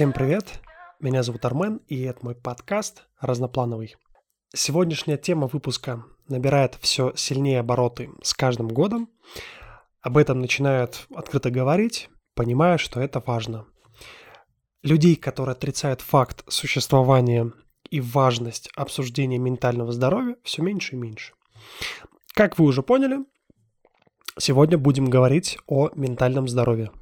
Всем привет! Меня зовут Армен, и это мой подкаст «Разноплановый». Сегодняшняя тема выпуска набирает все сильнее обороты с каждым годом. Об этом начинают открыто говорить, понимая, что это важно. Людей, которые отрицают факт существования и важность обсуждения ментального здоровья, все меньше и меньше. Как вы уже поняли, сегодня будем говорить о ментальном здоровье –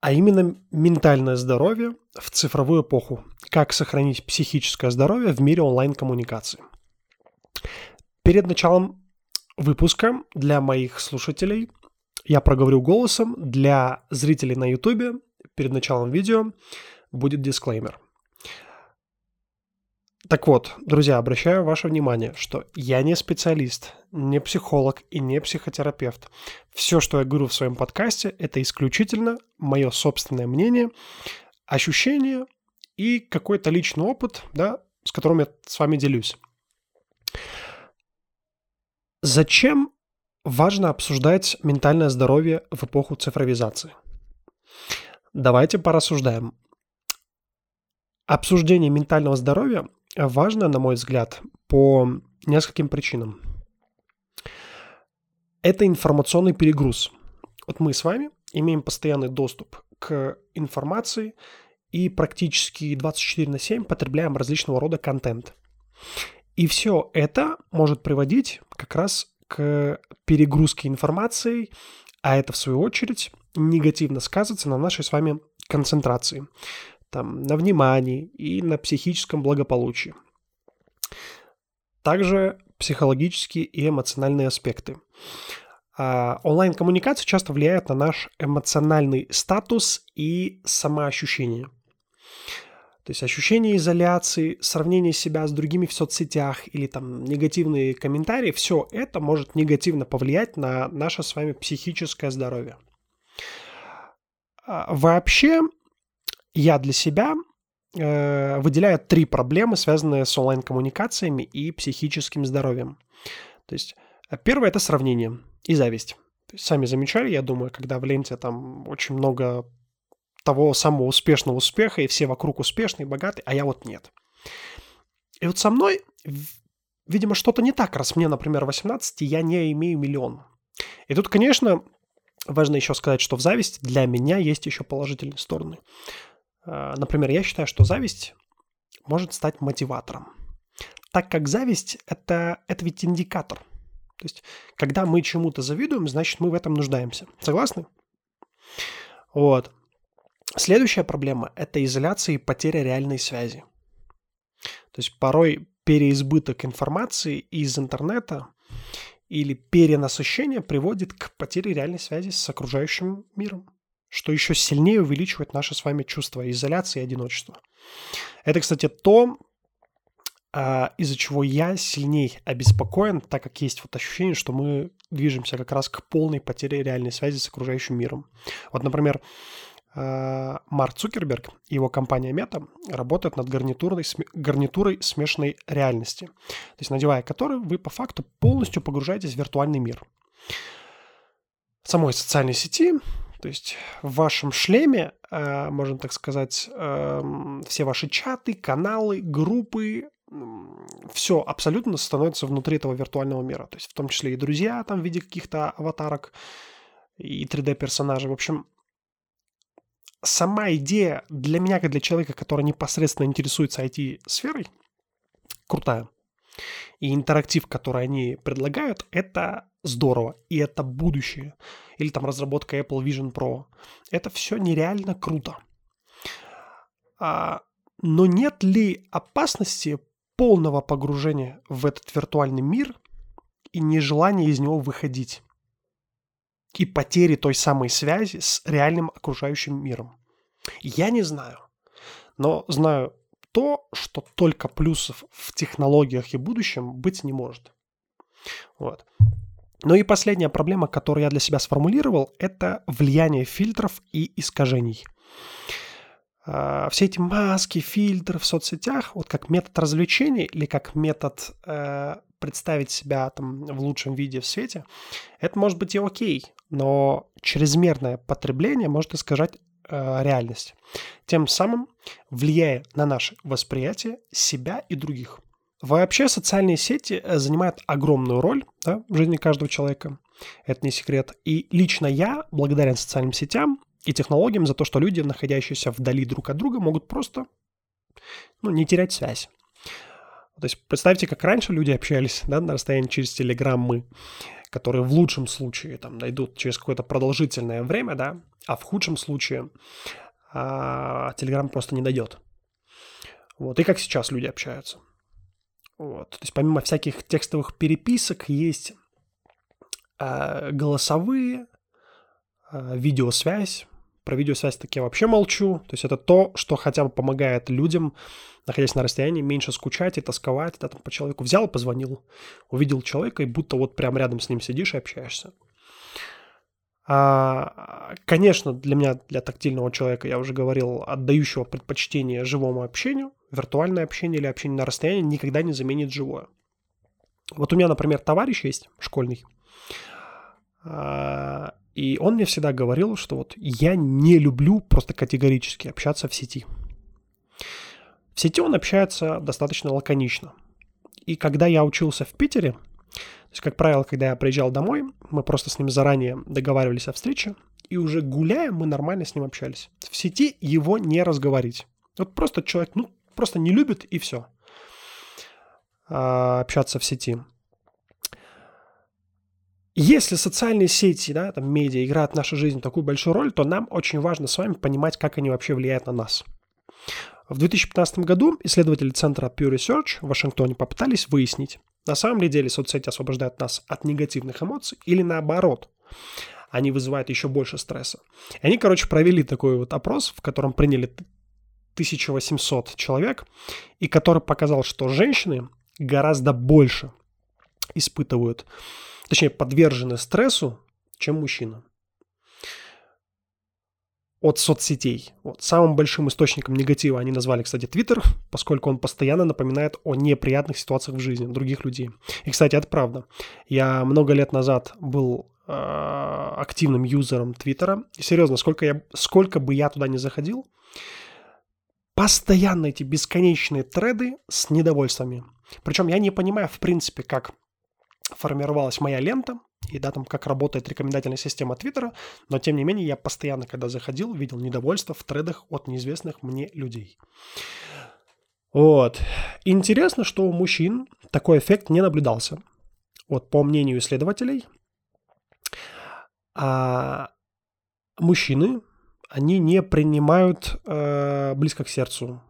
а именно ментальное здоровье в цифровую эпоху. Как сохранить психическое здоровье в мире онлайн-коммуникации. Перед началом выпуска для моих слушателей я проговорю голосом. Для зрителей на YouTube перед началом видео будет дисклеймер – так вот, друзья, обращаю ваше внимание, что я не специалист, не психолог и не психотерапевт. Все, что я говорю в своем подкасте, это исключительно мое собственное мнение, ощущение и какой-то личный опыт, да, с которым я с вами делюсь. Зачем важно обсуждать ментальное здоровье в эпоху цифровизации? Давайте порассуждаем. Обсуждение ментального здоровья важно, на мой взгляд, по нескольким причинам. Это информационный перегруз. Вот мы с вами имеем постоянный доступ к информации и практически 24 на 7 потребляем различного рода контент. И все это может приводить как раз к перегрузке информации, а это в свою очередь негативно сказывается на нашей с вами концентрации там, на внимании и на психическом благополучии. Также психологические и эмоциональные аспекты. А онлайн-коммуникация часто влияет на наш эмоциональный статус и самоощущение. То есть ощущение изоляции, сравнение себя с другими в соцсетях или там негативные комментарии, все это может негативно повлиять на наше с вами психическое здоровье. А вообще, я для себя э, выделяю три проблемы, связанные с онлайн-коммуникациями и психическим здоровьем. То есть э, первое – это сравнение и зависть. Сами замечали, я думаю, когда в ленте там очень много того самого успешного успеха, и все вокруг успешные, богатые, а я вот нет. И вот со мной, видимо, что-то не так, раз мне, например, 18, я не имею миллион. И тут, конечно, важно еще сказать, что в зависти для меня есть еще положительные стороны. Э, например, я считаю, что зависть может стать мотиватором. Так как зависть это, это ведь индикатор. То есть, когда мы чему-то завидуем, значит, мы в этом нуждаемся. Согласны? Вот. Следующая проблема – это изоляция и потеря реальной связи. То есть порой переизбыток информации из интернета или перенасыщение приводит к потере реальной связи с окружающим миром что еще сильнее увеличивает наше с вами чувство изоляции и одиночества. Это, кстати, то, а, из-за чего я сильней обеспокоен, так как есть вот ощущение, что мы движемся как раз к полной потере реальной связи с окружающим миром. Вот, например, а, Марк Цукерберг и его компания Meta работают над гарнитурной, гарнитурой смешанной реальности, то есть надевая которую вы по факту полностью погружаетесь в виртуальный мир. В самой социальной сети то есть в вашем шлеме, э, можно так сказать, эм, все ваши чаты, каналы, группы, все абсолютно становится внутри этого виртуального мира. То есть в том числе и друзья там в виде каких-то аватарок и 3D-персонажей. В общем, сама идея для меня, как для человека, который непосредственно интересуется IT-сферой, крутая. И интерактив, который они предлагают, это здорово. И это будущее. Или там разработка Apple Vision Pro. Это все нереально круто. А, но нет ли опасности полного погружения в этот виртуальный мир и нежелания из него выходить? И потери той самой связи с реальным окружающим миром? Я не знаю. Но знаю то, что только плюсов в технологиях и будущем быть не может. Вот. Ну и последняя проблема, которую я для себя сформулировал, это влияние фильтров и искажений. А, все эти маски, фильтры в соцсетях, вот как метод развлечения или как метод э, представить себя там в лучшем виде в свете, это может быть и окей, но чрезмерное потребление может искажать э, реальность, тем самым влияя на наше восприятие себя и других. Вообще социальные сети э, занимают огромную роль да, в жизни каждого человека. Это не секрет. И лично я благодарен социальным сетям и технологиям за то, что люди, находящиеся вдали друг от друга, могут просто ну, не терять связь. То есть представьте, как раньше люди общались да, на расстоянии через телеграммы, которые в лучшем случае там найдут через какое-то продолжительное время, да, а в худшем случае а, телеграм просто не дойдет. Вот, и как сейчас люди общаются. Вот. То есть помимо всяких текстовых переписок есть э, голосовые, э, видеосвязь. Про видеосвязь таки я вообще молчу. То есть это то, что хотя бы помогает людям, находясь на расстоянии, меньше скучать и тосковать. Ты там по человеку взял, позвонил, увидел человека, и будто вот прям рядом с ним сидишь и общаешься. А, конечно, для меня, для тактильного человека, я уже говорил, отдающего предпочтение живому общению, виртуальное общение или общение на расстоянии никогда не заменит живое. Вот у меня, например, товарищ есть школьный, а, и он мне всегда говорил, что вот я не люблю просто категорически общаться в сети. В сети он общается достаточно лаконично. И когда я учился в Питере, то есть, как правило, когда я приезжал домой, мы просто с ним заранее договаривались о встрече, и уже гуляя, мы нормально с ним общались. В сети его не разговорить. Вот просто человек, ну, просто не любит, и все. А, общаться в сети. Если социальные сети, да, там медиа играют в нашу жизнь такую большую роль, то нам очень важно с вами понимать, как они вообще влияют на нас. В 2015 году исследователи центра Pew Research в Вашингтоне попытались выяснить, на самом ли деле соцсети освобождают нас от негативных эмоций или наоборот, они вызывают еще больше стресса. И они, короче, провели такой вот опрос, в котором приняли 1800 человек, и который показал, что женщины гораздо больше испытывают, точнее, подвержены стрессу, чем мужчина от соцсетей. Вот. Самым большим источником негатива они назвали, кстати, Твиттер, поскольку он постоянно напоминает о неприятных ситуациях в жизни других людей. И, кстати, это правда. Я много лет назад был э, активным юзером Твиттера. И серьезно, сколько, я, сколько бы я туда не заходил, постоянно эти бесконечные треды с недовольствами. Причем я не понимаю, в принципе, как формировалась моя лента, и да, там как работает рекомендательная система Твиттера, но тем не менее я постоянно, когда заходил, видел недовольство в тредах от неизвестных мне людей. Вот. Интересно, что у мужчин такой эффект не наблюдался. Вот по мнению исследователей, а мужчины, они не принимают э, близко к сердцу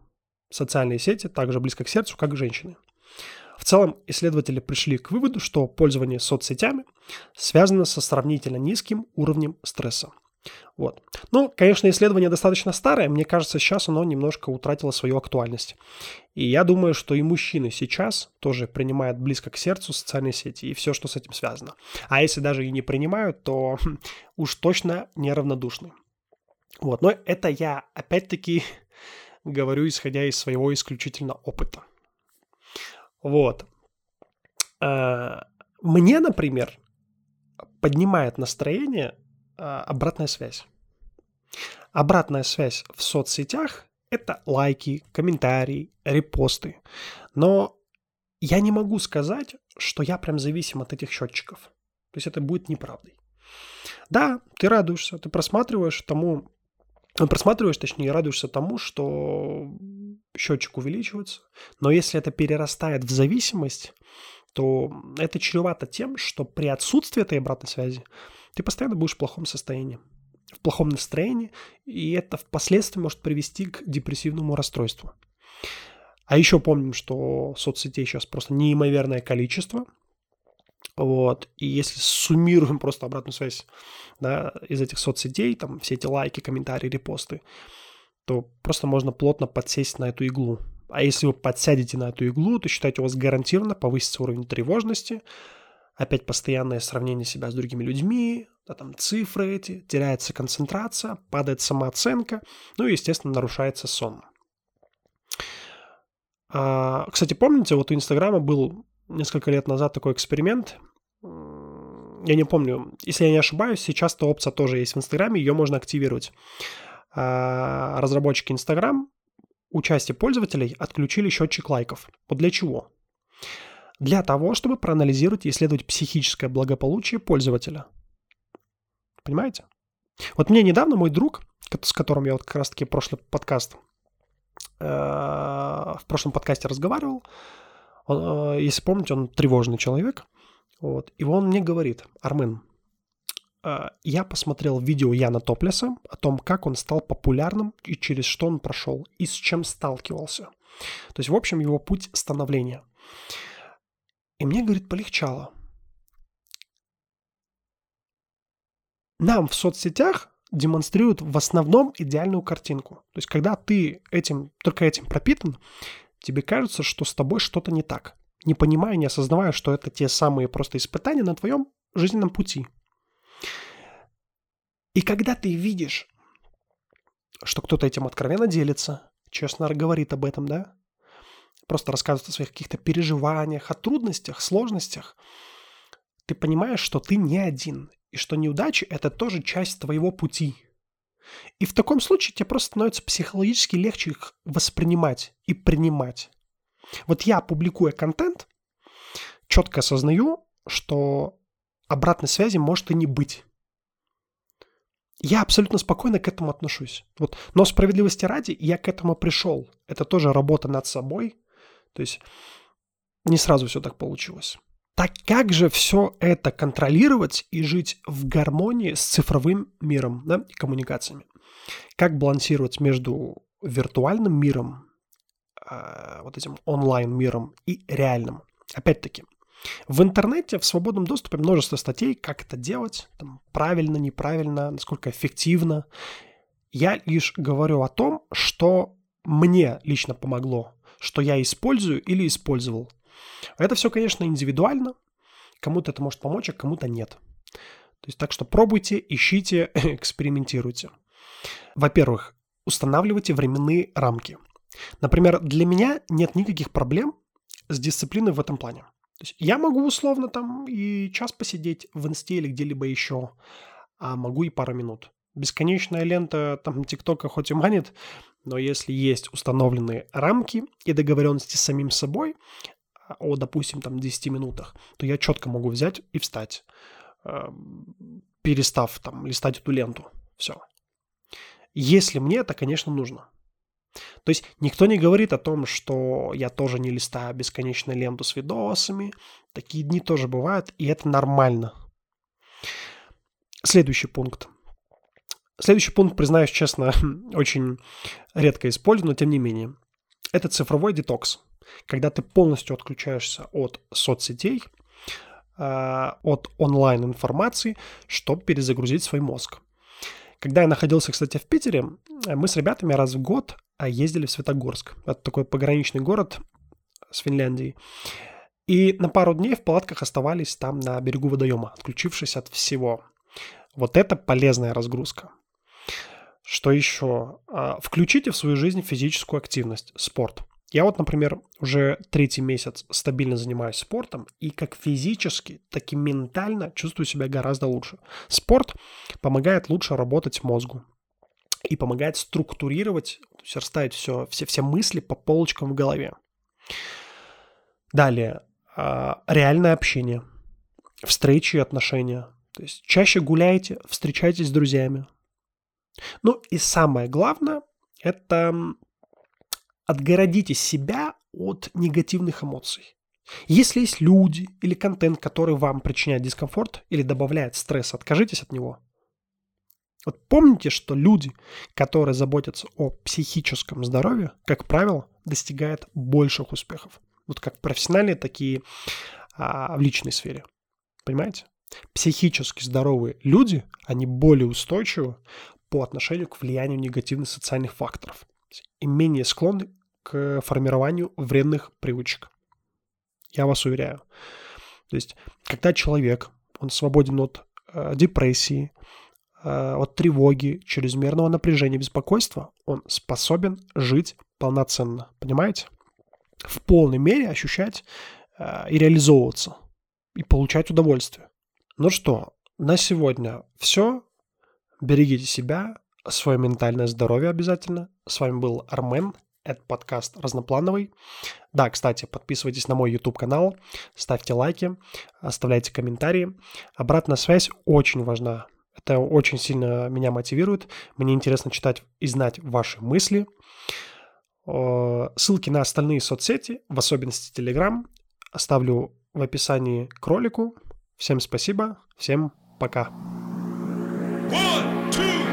социальные сети, так же близко к сердцу, как женщины. Целом, исследователи пришли к выводу, что пользование соцсетями связано со сравнительно низким уровнем стресса. Вот. Ну, конечно, исследование достаточно старое. Мне кажется, сейчас оно немножко утратило свою актуальность. И я думаю, что и мужчины сейчас тоже принимают близко к сердцу социальные сети и все, что с этим связано. А если даже и не принимают, то уж точно неравнодушны. Вот. Но это я, опять-таки, говорю, исходя из своего исключительно опыта. Вот. А, мне, например, поднимает настроение а, обратная связь. Обратная связь в соцсетях – это лайки, комментарии, репосты. Но я не могу сказать, что я прям зависим от этих счетчиков. То есть это будет неправдой. Да, ты радуешься, ты просматриваешь тому, просматриваешь, точнее, радуешься тому, что счетчик увеличивается. Но если это перерастает в зависимость, то это чревато тем, что при отсутствии этой обратной связи ты постоянно будешь в плохом состоянии, в плохом настроении, и это впоследствии может привести к депрессивному расстройству. А еще помним, что соцсетей сейчас просто неимоверное количество. Вот. И если суммируем просто обратную связь да, из этих соцсетей, там все эти лайки, комментарии, репосты, то просто можно плотно подсесть на эту иглу. А если вы подсядете на эту иглу, то считайте, у вас гарантированно повысится уровень тревожности, опять постоянное сравнение себя с другими людьми, да, там цифры эти, теряется концентрация, падает самооценка, ну и, естественно, нарушается сон. А, кстати, помните, вот у Инстаграма был несколько лет назад такой эксперимент, я не помню, если я не ошибаюсь, сейчас эта опция тоже есть в Инстаграме, ее можно активировать. а, разработчики Instagram у части пользователей отключили счетчик лайков. Вот для чего? Для того, чтобы проанализировать и исследовать психическое благополучие пользователя. Понимаете? Вот мне недавно мой друг, с которым я вот как раз-таки прошлый подкаст, э, в прошлом подкасте разговаривал, он, э, если помните, он тревожный человек, вот, и он мне говорит, Армен, э, я посмотрел видео Яна Топлеса о том, как он стал популярным и через что он прошел, и с чем сталкивался. То есть, в общем, его путь становления. И мне, говорит, полегчало. Нам в соцсетях демонстрируют в основном идеальную картинку. То есть, когда ты этим, только этим пропитан, тебе кажется, что с тобой что-то не так, не понимая, не осознавая, что это те самые просто испытания на твоем жизненном пути. И когда ты видишь, что кто-то этим откровенно делится, честно говорит об этом, да, просто рассказывает о своих каких-то переживаниях, о трудностях, сложностях, ты понимаешь, что ты не один, и что неудачи – это тоже часть твоего пути. И в таком случае тебе просто становится психологически легче их воспринимать и принимать. Вот я, публикуя контент, четко осознаю, что обратной связи может и не быть. Я абсолютно спокойно к этому отношусь. Вот. Но справедливости ради я к этому пришел. Это тоже работа над собой. То есть не сразу все так получилось. Так как же все это контролировать и жить в гармонии с цифровым миром да, и коммуникациями? Как балансировать между виртуальным миром, э, вот этим онлайн-миром и реальным? Опять-таки, в интернете в свободном доступе множество статей, как это делать, там, правильно, неправильно, насколько эффективно. Я лишь говорю о том, что мне лично помогло, что я использую или использовал это все, конечно, индивидуально. Кому-то это может помочь, а кому-то нет. То есть так что пробуйте, ищите, экспериментируйте. Во-первых, устанавливайте временные рамки. Например, для меня нет никаких проблем с дисциплиной в этом плане. То есть я могу условно там и час посидеть в инсте или где-либо еще, а могу и пару минут. Бесконечная лента там ТикТока хоть и манит, но если есть установленные рамки и договоренности с самим собой, о, допустим, там 10 минутах, то я четко могу взять и встать, э, перестав там листать эту ленту. Все. Если мне это, конечно, нужно. То есть никто не говорит о том, что я тоже не листаю бесконечно ленту с видосами. Такие дни тоже бывают, и это нормально. Следующий пункт. Следующий пункт, признаюсь честно, очень редко использую, но тем не менее. Это цифровой детокс когда ты полностью отключаешься от соцсетей, а, от онлайн-информации, чтобы перезагрузить свой мозг. Когда я находился, кстати, в Питере, мы с ребятами раз в год а, ездили в Светогорск. Это такой пограничный город с Финляндией. И на пару дней в палатках оставались там на берегу водоема, отключившись от всего. Вот это полезная разгрузка. Что еще? Включите в свою жизнь физическую активность, спорт. Я вот, например, уже третий месяц стабильно занимаюсь спортом, и как физически, так и ментально чувствую себя гораздо лучше. Спорт помогает лучше работать мозгу и помогает структурировать, то расставить все, все, все мысли по полочкам в голове. Далее, а, реальное общение, встречи и отношения. То есть чаще гуляйте, встречайтесь с друзьями. Ну и самое главное, это отгородите себя от негативных эмоций. Если есть люди или контент, который вам причиняет дискомфорт или добавляет стресс, откажитесь от него. Вот помните, что люди, которые заботятся о психическом здоровье, как правило, достигают больших успехов. Вот как профессиональные, такие а, в личной сфере. Понимаете? Психически здоровые люди, они более устойчивы по отношению к влиянию негативных социальных факторов и менее склонны формированию вредных привычек. Я вас уверяю. То есть, когда человек, он свободен от э, депрессии, э, от тревоги, чрезмерного напряжения, беспокойства, он способен жить полноценно. Понимаете? В полной мере ощущать э, и реализовываться, и получать удовольствие. Ну что, на сегодня все. Берегите себя, свое ментальное здоровье обязательно. С вами был Армен, это подкаст разноплановый. Да, кстати, подписывайтесь на мой YouTube-канал, ставьте лайки, оставляйте комментарии. Обратная связь очень важна. Это очень сильно меня мотивирует. Мне интересно читать и знать ваши мысли. Ссылки на остальные соцсети, в особенности Telegram, оставлю в описании к ролику. Всем спасибо, всем пока. One, two.